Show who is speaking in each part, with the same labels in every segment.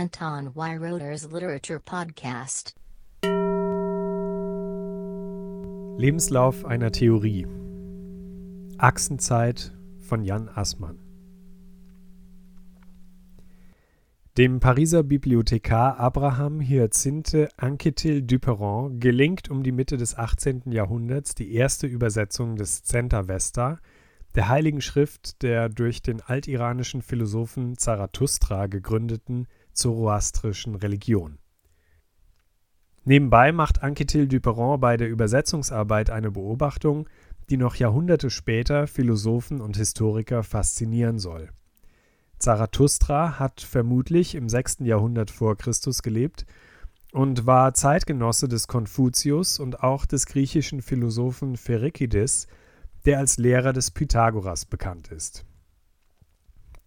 Speaker 1: Anton Weiroder's Literature Podcast.
Speaker 2: Lebenslauf einer Theorie. Achsenzeit von Jan Assmann. Dem Pariser Bibliothekar Abraham Hyacinthe Anquetil Duperron gelingt um die Mitte des 18. Jahrhunderts die erste Übersetzung des Zentavesta, der Heiligen Schrift der durch den altiranischen Philosophen Zarathustra gegründeten zoroastrischen Religion. Nebenbei macht Anquetil Duperron bei der Übersetzungsarbeit eine Beobachtung, die noch Jahrhunderte später Philosophen und Historiker faszinieren soll. Zarathustra hat vermutlich im 6. Jahrhundert vor Christus gelebt und war Zeitgenosse des Konfuzius und auch des griechischen Philosophen Pherikides, der als Lehrer des Pythagoras bekannt ist.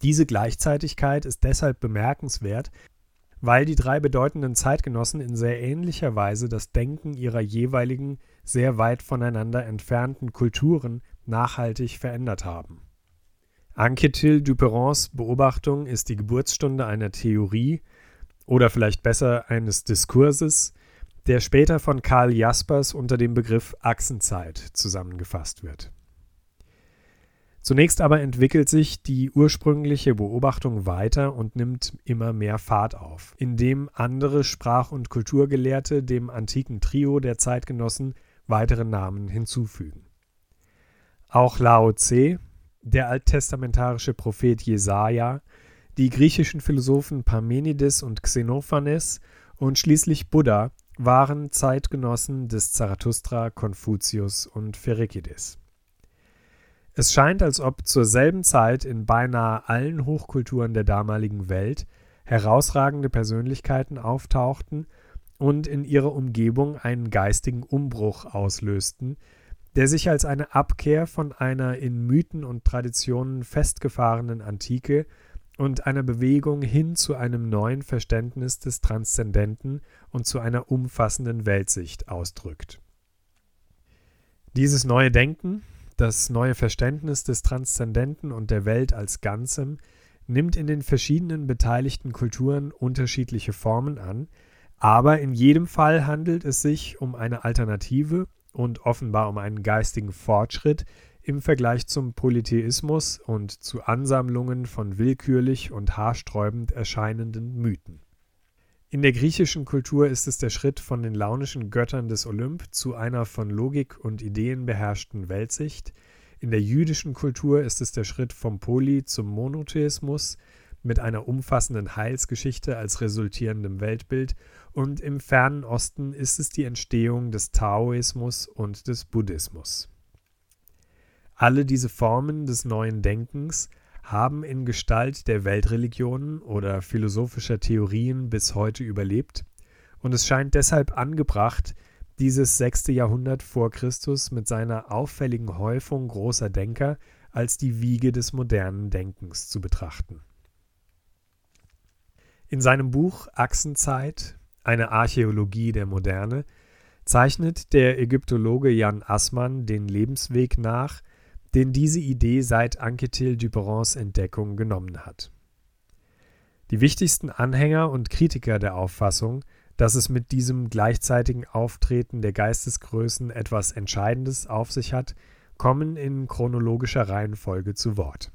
Speaker 2: Diese Gleichzeitigkeit ist deshalb bemerkenswert, weil die drei bedeutenden Zeitgenossen in sehr ähnlicher Weise das Denken ihrer jeweiligen, sehr weit voneinander entfernten Kulturen nachhaltig verändert haben. Anquetil Duperrons Beobachtung ist die Geburtsstunde einer Theorie oder vielleicht besser eines Diskurses, der später von Karl Jaspers unter dem Begriff Achsenzeit zusammengefasst wird. Zunächst aber entwickelt sich die ursprüngliche Beobachtung weiter und nimmt immer mehr Fahrt auf, indem andere Sprach- und Kulturgelehrte dem antiken Trio der Zeitgenossen weitere Namen hinzufügen. Auch Lao Tse, der alttestamentarische Prophet Jesaja, die griechischen Philosophen Parmenides und Xenophanes und schließlich Buddha waren Zeitgenossen des Zarathustra, Konfuzius und Pherikides. Es scheint, als ob zur selben Zeit in beinahe allen Hochkulturen der damaligen Welt herausragende Persönlichkeiten auftauchten und in ihrer Umgebung einen geistigen Umbruch auslösten, der sich als eine Abkehr von einer in Mythen und Traditionen festgefahrenen Antike und einer Bewegung hin zu einem neuen Verständnis des Transzendenten und zu einer umfassenden Weltsicht ausdrückt. Dieses neue Denken, das neue Verständnis des Transzendenten und der Welt als Ganzem nimmt in den verschiedenen beteiligten Kulturen unterschiedliche Formen an, aber in jedem Fall handelt es sich um eine Alternative und offenbar um einen geistigen Fortschritt im Vergleich zum Polytheismus und zu Ansammlungen von willkürlich und haarsträubend erscheinenden Mythen. In der griechischen Kultur ist es der Schritt von den launischen Göttern des Olymp zu einer von Logik und Ideen beherrschten Weltsicht. In der jüdischen Kultur ist es der Schritt vom Poly zum Monotheismus mit einer umfassenden Heilsgeschichte als resultierendem Weltbild und im fernen Osten ist es die Entstehung des Taoismus und des Buddhismus. Alle diese Formen des neuen Denkens haben in Gestalt der Weltreligionen oder philosophischer Theorien bis heute überlebt, und es scheint deshalb angebracht, dieses sechste Jahrhundert vor Christus mit seiner auffälligen Häufung großer Denker als die Wiege des modernen Denkens zu betrachten. In seinem Buch Achsenzeit, eine Archäologie der Moderne, zeichnet der Ägyptologe Jan Assmann den Lebensweg nach, den diese Idee seit Anquetil Duperrons Entdeckung genommen hat. Die wichtigsten Anhänger und Kritiker der Auffassung, dass es mit diesem gleichzeitigen Auftreten der Geistesgrößen etwas Entscheidendes auf sich hat, kommen in chronologischer Reihenfolge zu Wort.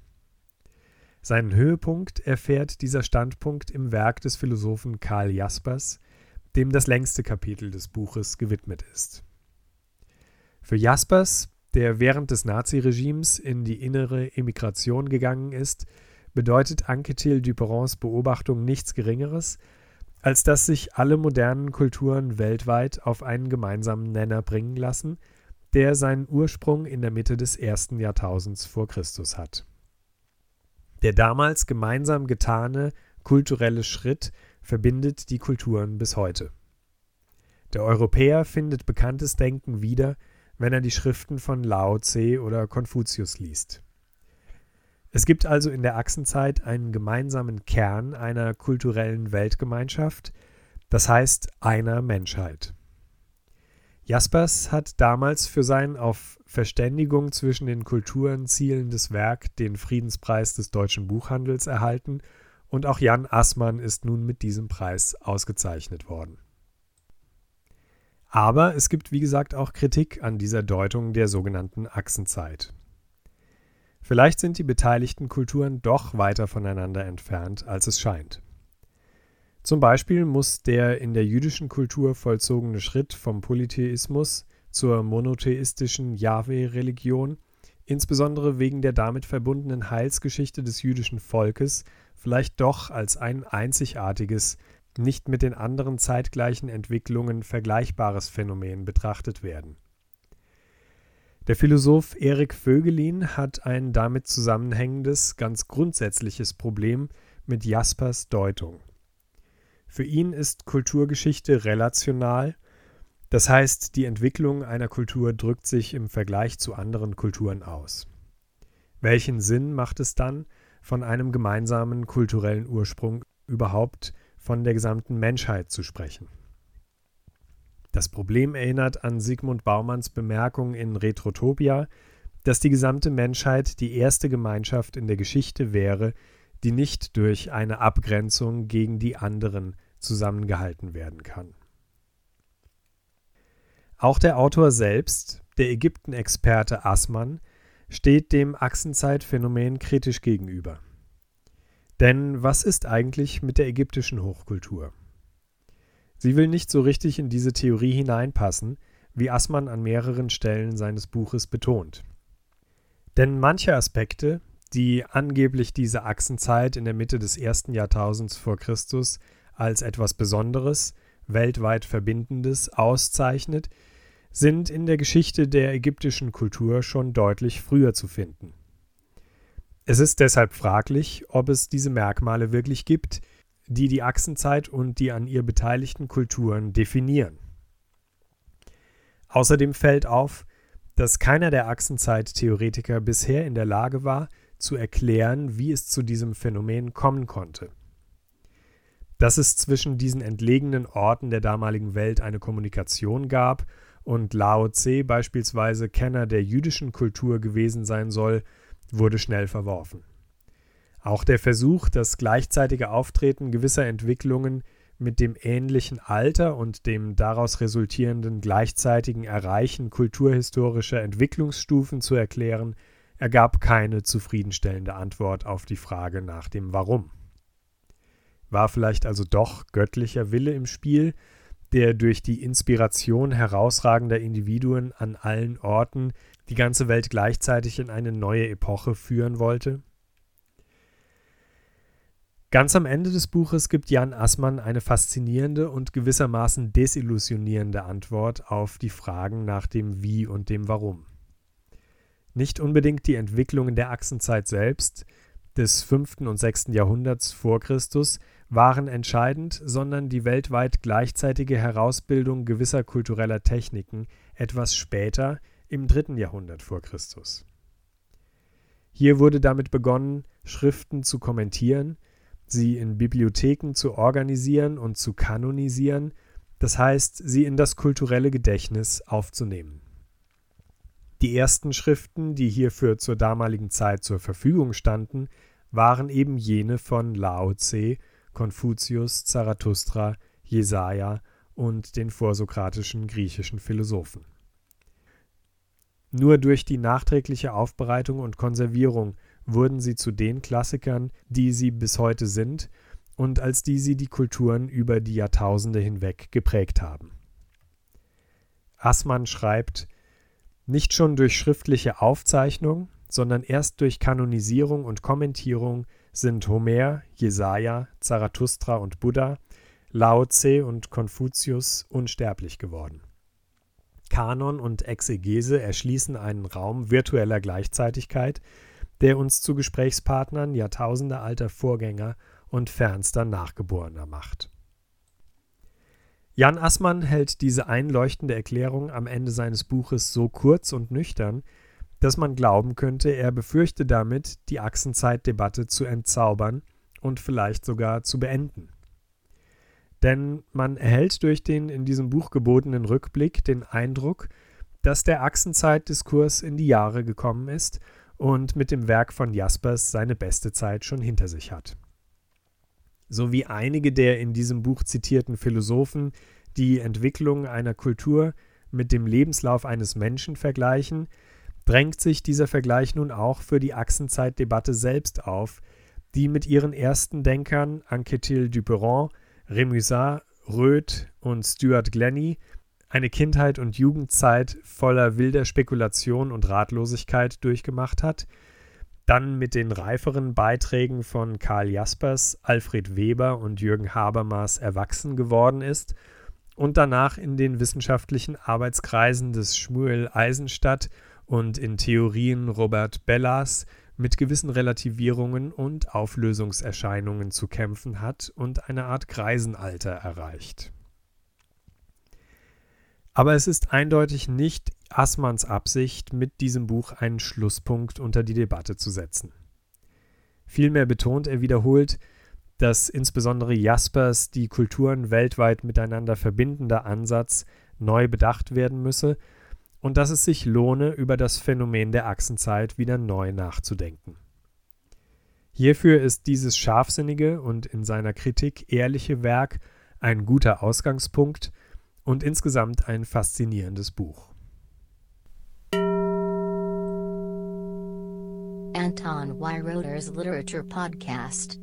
Speaker 2: Seinen Höhepunkt erfährt dieser Standpunkt im Werk des Philosophen Karl Jaspers, dem das längste Kapitel des Buches gewidmet ist. Für Jaspers der während des Naziregimes in die innere Emigration gegangen ist, bedeutet Anquetil Duperrons Beobachtung nichts Geringeres, als dass sich alle modernen Kulturen weltweit auf einen gemeinsamen Nenner bringen lassen, der seinen Ursprung in der Mitte des ersten Jahrtausends vor Christus hat. Der damals gemeinsam getane kulturelle Schritt verbindet die Kulturen bis heute. Der Europäer findet bekanntes Denken wieder, wenn er die Schriften von Lao Tse oder Konfuzius liest. Es gibt also in der Achsenzeit einen gemeinsamen Kern einer kulturellen Weltgemeinschaft, das heißt einer Menschheit. Jaspers hat damals für sein auf Verständigung zwischen den Kulturen zielendes Werk den Friedenspreis des deutschen Buchhandels erhalten und auch Jan Assmann ist nun mit diesem Preis ausgezeichnet worden. Aber es gibt, wie gesagt, auch Kritik an dieser Deutung der sogenannten Achsenzeit. Vielleicht sind die beteiligten Kulturen doch weiter voneinander entfernt, als es scheint. Zum Beispiel muss der in der jüdischen Kultur vollzogene Schritt vom Polytheismus zur monotheistischen Jahwe-Religion, insbesondere wegen der damit verbundenen Heilsgeschichte des jüdischen Volkes, vielleicht doch als ein einzigartiges, nicht mit den anderen zeitgleichen Entwicklungen vergleichbares Phänomen betrachtet werden. Der Philosoph Erik Vögelin hat ein damit zusammenhängendes, ganz grundsätzliches Problem mit Jaspers Deutung. Für ihn ist Kulturgeschichte relational, das heißt, die Entwicklung einer Kultur drückt sich im Vergleich zu anderen Kulturen aus. Welchen Sinn macht es dann, von einem gemeinsamen kulturellen Ursprung überhaupt von der gesamten Menschheit zu sprechen? Das Problem erinnert an Sigmund Baumanns Bemerkung in Retrotopia, dass die gesamte Menschheit die erste Gemeinschaft in der Geschichte wäre, die nicht durch eine Abgrenzung gegen die anderen zusammengehalten werden kann. Auch der Autor selbst, der Ägypten-Experte Assmann, steht dem Achsenzeitphänomen kritisch gegenüber. Denn was ist eigentlich mit der ägyptischen Hochkultur? Sie will nicht so richtig in diese Theorie hineinpassen, wie Assmann an mehreren Stellen seines Buches betont. Denn manche Aspekte, die angeblich diese Achsenzeit in der Mitte des ersten Jahrtausends vor Christus als etwas Besonderes, weltweit Verbindendes auszeichnet, sind in der Geschichte der ägyptischen Kultur schon deutlich früher zu finden. Es ist deshalb fraglich, ob es diese Merkmale wirklich gibt, die die Achsenzeit und die an ihr beteiligten Kulturen definieren. Außerdem fällt auf, dass keiner der Achsenzeit-Theoretiker bisher in der Lage war, zu erklären, wie es zu diesem Phänomen kommen konnte. Dass es zwischen diesen entlegenen Orten der damaligen Welt eine Kommunikation gab und Lao Tse beispielsweise Kenner der jüdischen Kultur gewesen sein soll, wurde schnell verworfen. Auch der Versuch, das gleichzeitige Auftreten gewisser Entwicklungen mit dem ähnlichen Alter und dem daraus resultierenden gleichzeitigen Erreichen kulturhistorischer Entwicklungsstufen zu erklären, ergab keine zufriedenstellende Antwort auf die Frage nach dem Warum. War vielleicht also doch göttlicher Wille im Spiel, der durch die Inspiration herausragender Individuen an allen Orten die ganze Welt gleichzeitig in eine neue Epoche führen wollte? Ganz am Ende des Buches gibt Jan Assmann eine faszinierende und gewissermaßen desillusionierende Antwort auf die Fragen nach dem Wie und dem Warum. Nicht unbedingt die Entwicklungen der Achsenzeit selbst, des 5. und 6. Jahrhunderts vor Christus, waren entscheidend, sondern die weltweit gleichzeitige Herausbildung gewisser kultureller Techniken etwas später im 3. Jahrhundert vor Christus. Hier wurde damit begonnen, Schriften zu kommentieren, sie in Bibliotheken zu organisieren und zu kanonisieren, das heißt, sie in das kulturelle Gedächtnis aufzunehmen. Die ersten Schriften, die hierfür zur damaligen Zeit zur Verfügung standen, waren eben jene von Lao Tse Konfuzius, Zarathustra, Jesaja und den vorsokratischen griechischen Philosophen. Nur durch die nachträgliche Aufbereitung und Konservierung wurden sie zu den Klassikern, die sie bis heute sind und als die sie die Kulturen über die Jahrtausende hinweg geprägt haben. Assmann schreibt, nicht schon durch schriftliche Aufzeichnung, sondern erst durch Kanonisierung und Kommentierung sind Homer, Jesaja, Zarathustra und Buddha, Lao Tse und Konfuzius unsterblich geworden. Kanon und Exegese erschließen einen Raum virtueller Gleichzeitigkeit, der uns zu Gesprächspartnern jahrtausendealter Vorgänger und fernster Nachgeborener macht. Jan Assmann hält diese einleuchtende Erklärung am Ende seines Buches so kurz und nüchtern, dass man glauben könnte, er befürchte damit, die Achsenzeitdebatte zu entzaubern und vielleicht sogar zu beenden. Denn man erhält durch den in diesem Buch gebotenen Rückblick den Eindruck, dass der Achsenzeitdiskurs in die Jahre gekommen ist und mit dem Werk von Jaspers seine beste Zeit schon hinter sich hat. sowie einige der in diesem Buch zitierten Philosophen die Entwicklung einer Kultur mit dem Lebenslauf eines Menschen vergleichen, drängt sich dieser Vergleich nun auch für die Achsenzeitdebatte selbst auf, die mit ihren ersten Denkern Anquetil Duperron, Remusat, Röth und Stuart Glennie. Eine Kindheit und Jugendzeit voller wilder Spekulation und Ratlosigkeit durchgemacht hat, dann mit den reiferen Beiträgen von Karl Jaspers, Alfred Weber und Jürgen Habermas erwachsen geworden ist und danach in den wissenschaftlichen Arbeitskreisen des Schmuel Eisenstadt und in Theorien Robert Bellas mit gewissen Relativierungen und Auflösungserscheinungen zu kämpfen hat und eine Art Greisenalter erreicht. Aber es ist eindeutig nicht Assmanns Absicht, mit diesem Buch einen Schlusspunkt unter die Debatte zu setzen. Vielmehr betont er wiederholt, dass insbesondere Jaspers die Kulturen weltweit miteinander verbindender Ansatz neu bedacht werden müsse und dass es sich lohne, über das Phänomen der Achsenzeit wieder neu nachzudenken. Hierfür ist dieses scharfsinnige und in seiner Kritik ehrliche Werk ein guter Ausgangspunkt – und insgesamt ein faszinierendes Buch.
Speaker 1: Anton Weiroder's Literature Podcast